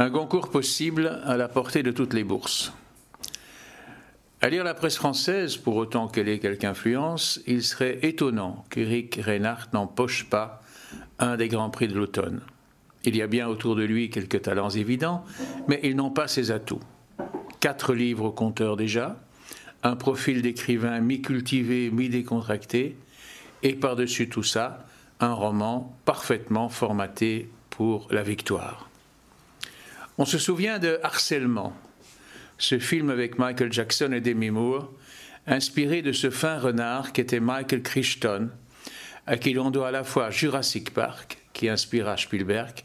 Un concours possible à la portée de toutes les bourses. À lire la presse française, pour autant qu'elle ait quelque influence, il serait étonnant qu'Éric Reinhardt n'empoche pas un des grands prix de l'automne. Il y a bien autour de lui quelques talents évidents, mais ils n'ont pas ses atouts. Quatre livres au compteur déjà, un profil d'écrivain mi-cultivé, mi-décontracté, et par-dessus tout ça, un roman parfaitement formaté pour la victoire. On se souvient de Harcèlement, ce film avec Michael Jackson et Demi Moore, inspiré de ce fin renard qu'était Michael Crichton, à qui l'on doit à la fois Jurassic Park, qui inspira Spielberg,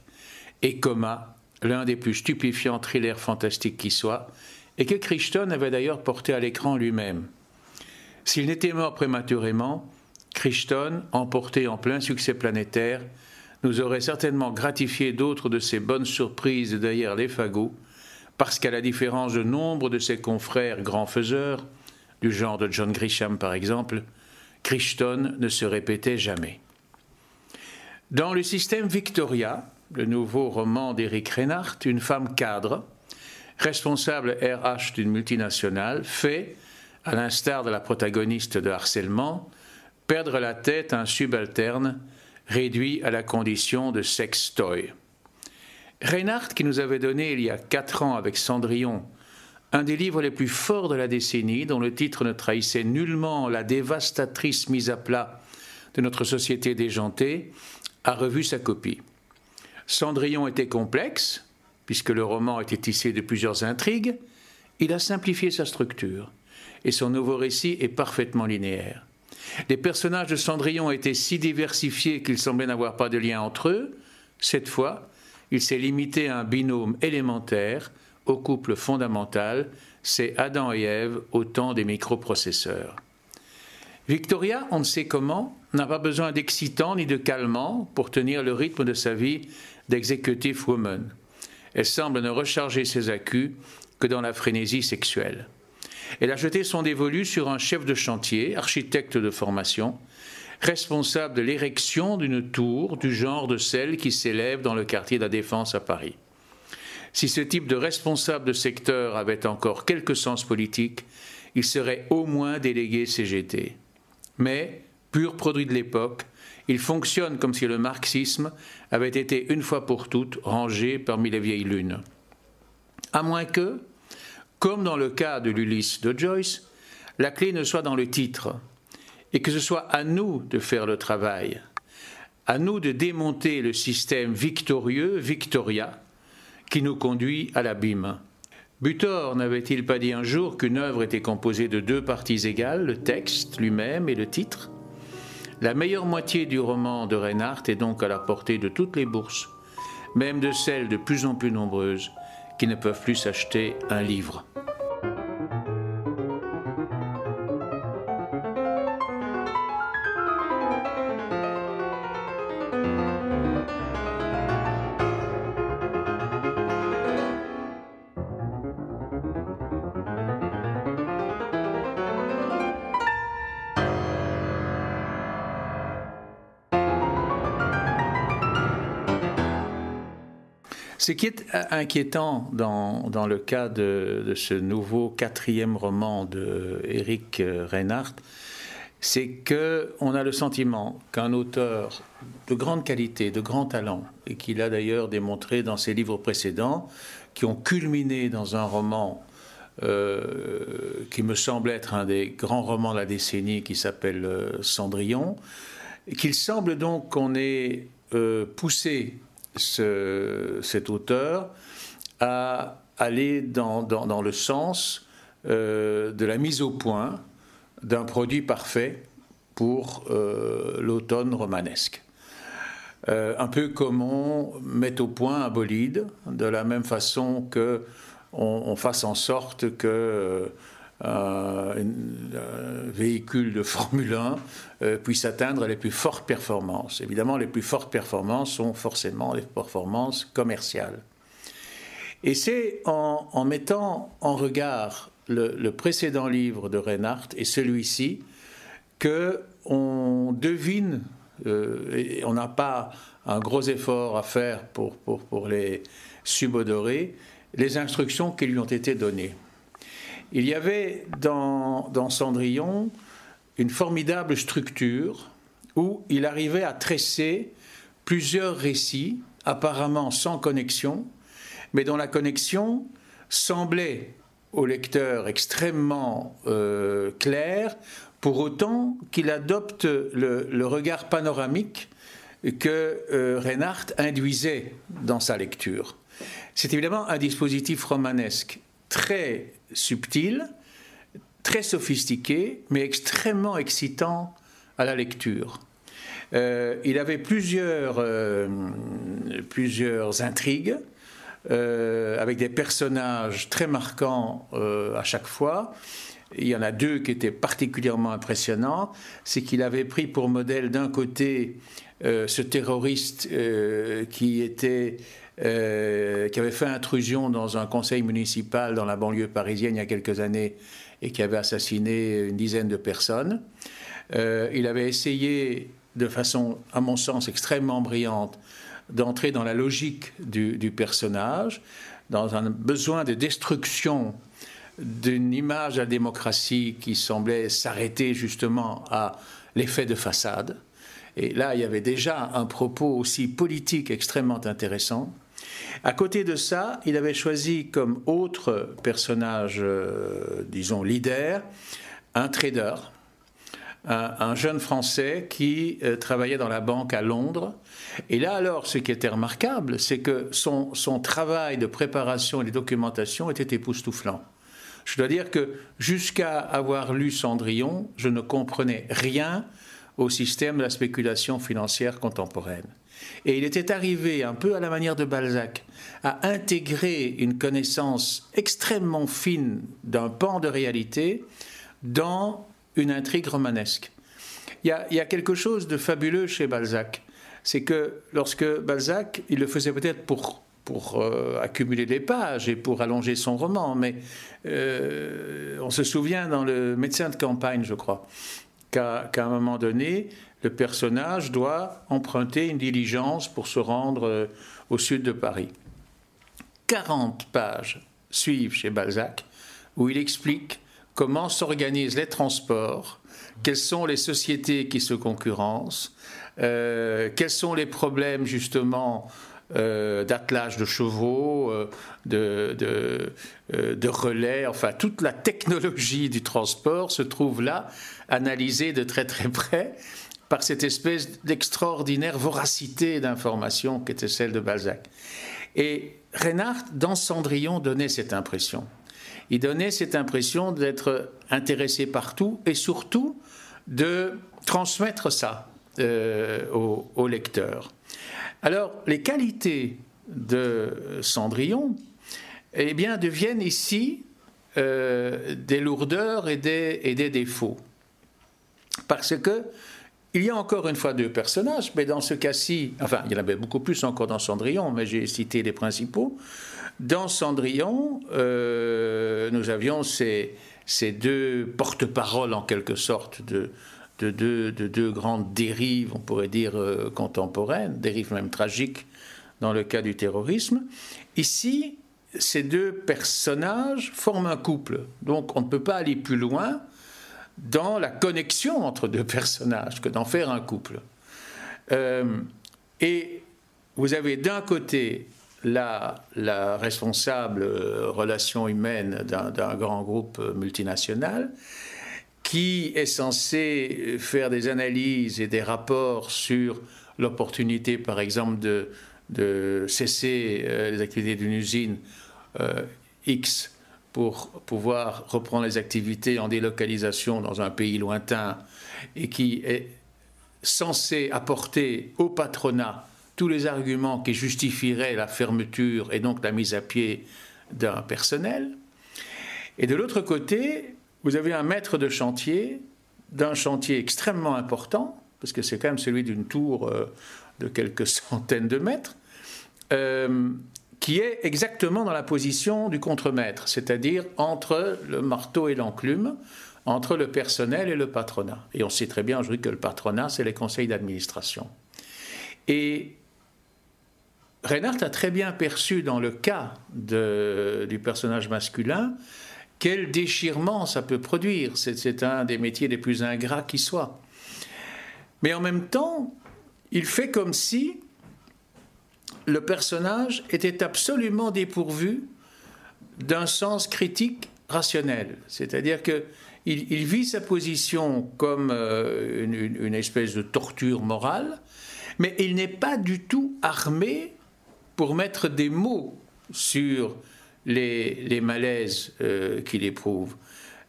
et Coma, l'un des plus stupéfiants thrillers fantastiques qui soit, et que Crichton avait d'ailleurs porté à l'écran lui-même. S'il n'était mort prématurément, Crichton, emporté en plein succès planétaire, nous aurait certainement gratifié d'autres de ses bonnes surprises derrière les fagots, parce qu'à la différence de nombre de ses confrères grands faiseurs, du genre de John Grisham par exemple, Crichton ne se répétait jamais. Dans le système Victoria, le nouveau roman d'Éric Reinhardt, une femme cadre, responsable RH d'une multinationale, fait, à l'instar de la protagoniste de harcèlement, perdre la tête à un subalterne réduit à la condition de sex-toy. Reinhardt, qui nous avait donné il y a quatre ans avec Cendrillon un des livres les plus forts de la décennie, dont le titre ne trahissait nullement la dévastatrice mise à plat de notre société déjantée, a revu sa copie. Cendrillon était complexe, puisque le roman était tissé de plusieurs intrigues, il a simplifié sa structure, et son nouveau récit est parfaitement linéaire. Les personnages de Cendrillon étaient si diversifiés qu'ils semblaient n'avoir pas de lien entre eux. Cette fois, il s'est limité à un binôme élémentaire, au couple fondamental, c'est Adam et Ève au temps des microprocesseurs. Victoria, on ne sait comment, n'a pas besoin d'excitant ni de calmant pour tenir le rythme de sa vie d'executive woman. Elle semble ne recharger ses accus que dans la frénésie sexuelle. Elle a jeté son dévolu sur un chef de chantier, architecte de formation, responsable de l'érection d'une tour du genre de celle qui s'élève dans le quartier de la Défense à Paris. Si ce type de responsable de secteur avait encore quelque sens politique, il serait au moins délégué CGT. Mais, pur produit de l'époque, il fonctionne comme si le marxisme avait été une fois pour toutes rangé parmi les vieilles lunes. À moins que, comme dans le cas de l'Ulysse de Joyce, la clé ne soit dans le titre, et que ce soit à nous de faire le travail, à nous de démonter le système victorieux, Victoria, qui nous conduit à l'abîme. Butor n'avait-il pas dit un jour qu'une œuvre était composée de deux parties égales, le texte lui-même et le titre? La meilleure moitié du roman de Reinhardt est donc à la portée de toutes les bourses, même de celles de plus en plus nombreuses qui ne peuvent plus s'acheter un livre. Ce qui est inquiétant dans, le cas de, ce nouveau quatrième roman de Eric Reinhardt, c'est qu'on a le sentiment qu'un auteur de grande qualité, de grand talent, et qu'il a d'ailleurs démontré dans ses livres précédents, qui ont culminé dans un roman euh, qui me semble être un des grands romans de la décennie, qui s'appelle euh, Cendrillon, qu'il semble donc qu'on ait euh, poussé cet auteur à aller dans, dans, le sens euh, de la mise au point d'un produit parfait pour euh, l'automne romanesque. Euh, un peu comme on met au point un bolide, de la même façon que on fasse en sorte que euh, un véhicule de Formule 1 euh, puisse atteindre les plus fortes performances. Évidemment, les plus fortes performances sont forcément les performances commerciales. Et c'est en, mettant en regard le, précédent livre de Reinhardt et celui-ci que on devine, euh, et on n'a pas un gros effort à faire pour, pour les, subodorer les instructions qui lui ont été données. Il y avait dans, Cendrillon une formidable structure où il arrivait à tresser plusieurs récits, apparemment sans connexion, mais dont la connexion semblait au lecteur extrêmement euh, claire, pour autant qu'il adopte le, regard panoramique que euh, Reinhardt induisait dans sa lecture. C'est évidemment un dispositif romanesque très subtil, très sophistiqué, mais extrêmement excitant à la lecture. Euh, il avait plusieurs, euh, intrigues, euh, avec des personnages très marquants à chaque fois. Il y en a deux qui étaient particulièrement impressionnants. C'est qu'il avait pris pour modèle d'un côté ce terroriste qui était qui avait fait intrusion dans un conseil municipal dans la banlieue parisienne il y a quelques années et qui avait assassiné une dizaine de personnes. il avait essayé de façon, à mon sens, extrêmement brillante, d'entrer dans la logique du, personnage, dans un besoin de destruction d'une image de la démocratie qui semblait s'arrêter justement à l'effet de façade. Et là, il y avait déjà un propos aussi politique extrêmement intéressant. À côté de ça, il avait choisi comme autre personnage, euh, disons, leader, un trader un, jeune Français qui euh, travaillait dans la banque à Londres. Et là, alors, ce qui était remarquable, c'est que son, son travail de préparation et de documentation était époustouflant. Je dois dire que jusqu'à avoir lu Cendrillon, je ne comprenais rien au système de la spéculation financière contemporaine. Et il était arrivé, un peu à la manière de Balzac, à intégrer une connaissance extrêmement fine d'un pan de réalité dans une intrigue romanesque. Il y, a, quelque chose de fabuleux chez Balzac. C'est que lorsque Balzac, il le faisait peut-être pour, pour euh, accumuler des pages et pour allonger son roman, mais euh, on se souvient dans le médecin de campagne, je crois, qu'à un moment donné, le personnage doit emprunter une diligence pour se rendre euh, au sud de Paris. 40 pages suivent chez Balzac où il explique comment s'organisent les transports, quelles sont les sociétés qui se concurrencent, quels sont les problèmes justement euh, d'attelage de chevaux, euh, de, de, relais, enfin toute la technologie du transport se trouve là, analysée de très très près par cette espèce d'extraordinaire voracité d'information qui était celle de Balzac. Et Reinhardt, dans Cendrillon, donnait cette impression il donnait cette impression d'être intéressé partout et surtout de transmettre ça euh, au, lecteur. Alors, les qualités de Cendrillon eh bien, deviennent ici euh, des lourdeurs et des, défauts. Parce que il y a encore une fois deux personnages, mais dans ce cas-ci, enfin, il y en avait beaucoup plus encore dans Cendrillon, mais j'ai cité les principaux. Dans Cendrillon, euh, nous avions ces, deux porte-paroles en quelque sorte de, deux grandes dérives, on pourrait dire euh, contemporaines, dérives même tragiques dans le cas du terrorisme. Ici, ces deux personnages forment un couple, donc on ne peut pas aller plus loin dans la connexion entre deux personnages que d'en faire un couple. Euh, et vous avez d'un côté la, la responsable euh, relation humaine d'un grand groupe multinational qui est censé faire des analyses et des rapports sur l'opportunité, par exemple, de, de cesser euh, les activités d'une usine euh, X pour pouvoir reprendre les activités en délocalisation dans un pays lointain et qui est censé apporter au patronat tous les arguments qui justifieraient la fermeture et donc la mise à pied d'un personnel. Et de l'autre côté, vous avez un maître de chantier d'un chantier extrêmement important, parce que c'est quand même celui d'une tour euh, de quelques centaines de mètres, euh, qui est exactement dans la position du contremaître, c'est-à-dire entre le marteau et l'enclume, entre le personnel et le patronat. Et on sait très bien aujourd'hui que le patronat, c'est les conseils d'administration. Et Reinhardt a très bien perçu dans le cas du personnage masculin quel déchirement ça peut produire. C'est un des métiers les plus ingrats qui soit. Mais en même temps, il fait comme si le personnage était absolument dépourvu d'un sens critique rationnel. C'est-à-dire qu'il il vit sa position comme euh, une, espèce de torture morale, mais il n'est pas du tout armé pour mettre des mots sur les, malaises euh, qu'il éprouve.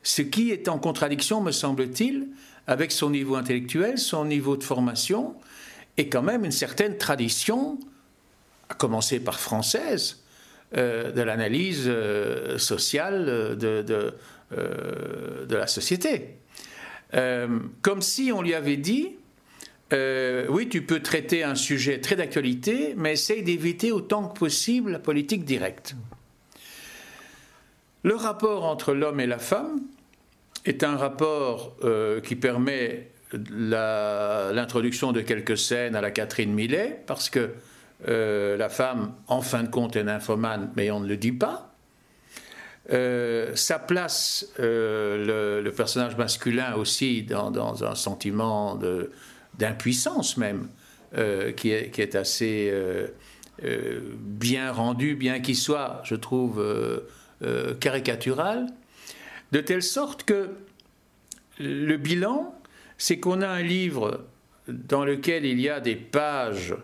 Ce qui est en contradiction, me semble-t-il, avec son niveau intellectuel, son niveau de formation, et quand même une certaine tradition, à commencer par française, euh, de l'analyse euh, sociale de, de, la société. comme si on lui avait dit, oui, tu peux traiter un sujet très d'actualité, mais essaye d'éviter autant que possible la politique directe. Le rapport entre l'homme et la femme est un rapport euh, qui permet l'introduction de quelques scènes à la Catherine Millet, parce que euh, la femme, en fin de compte, est nymphomane, mais on ne le dit pas. Euh, ça place le, personnage masculin aussi dans, un sentiment d'impuissance même, qui, est, assez bien rendu, bien qu'il soit, je trouve, euh, caricatural, de telle sorte que le bilan, c'est qu'on a un livre dans lequel il y a des pages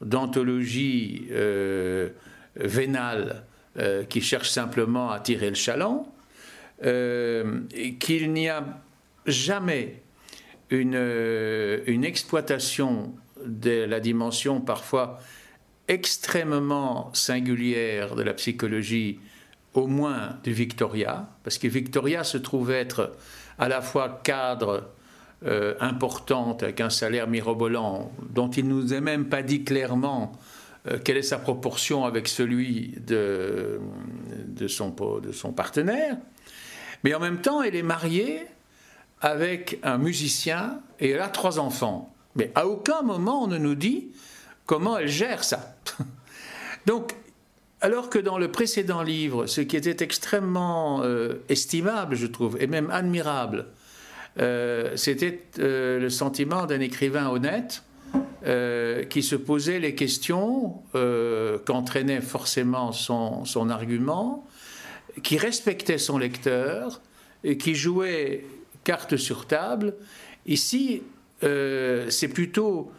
d'anthologie euh, vénale euh, qui cherchent simplement à tirer le chaland, qu'il n'y a jamais une, exploitation de la dimension parfois extrêmement singulière de la psychologie au moins du Victoria, parce que Victoria se trouve être à la fois cadre euh, important avec un salaire mirobolant, dont il ne nous est même pas dit clairement euh, quelle est sa proportion avec celui de, de, son, de son partenaire, mais en même temps, elle est mariée avec un musicien et elle a trois enfants. Mais à aucun moment on ne nous dit comment elle gère ça. Donc alors que dans le précédent livre, ce qui était extrêmement euh, estimable, je trouve, et même admirable, euh, c'était euh, le sentiment d'un écrivain honnête qui se posait les questions qu'entraînait forcément son, son, argument, qui respectait son lecteur, et qui jouait carte sur table. Ici, c'est plutôt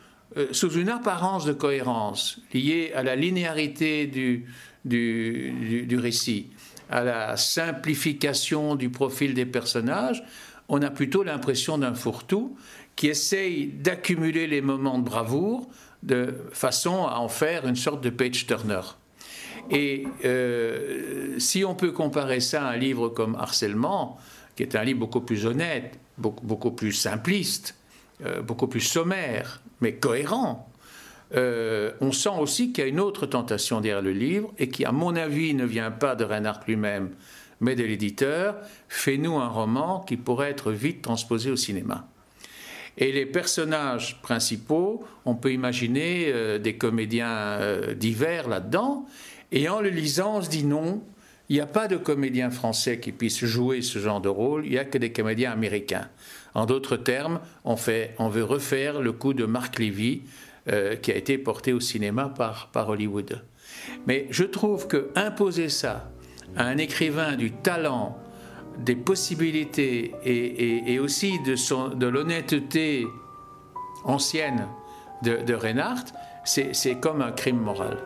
sous une apparence de cohérence liée à la linéarité du, du, récit, à la simplification du profil des personnages, on a plutôt l'impression d'un fourre-tout qui essaye d'accumuler les moments de bravoure de façon à en faire une sorte de page turner. Et euh, si on peut comparer ça à un livre comme Harcèlement, qui est un livre beaucoup plus honnête, beaucoup, plus simpliste, euh, beaucoup plus sommaire, mais cohérent, euh, on sent aussi qu'il y a une autre tentation derrière le livre et qui, à mon avis, ne vient pas de Reinhardt lui-même, mais de l'éditeur. Fais-nous un roman qui pourrait être vite transposé au cinéma. Et les personnages principaux, on peut imaginer euh, des comédiens divers là-dedans. Et en le lisant, on se dit non, il n'y a pas de comédien français qui puisse jouer ce genre de rôle, il n'y a que des comédiens américains. En d'autres termes, on, veut refaire le coup de Marc Levy euh, qui a été porté au cinéma par, Hollywood. Mais je trouve que imposer ça à un écrivain du talent, des possibilités et, aussi de l'honnêteté ancienne de, de Reinhardt, c'est comme un crime moral.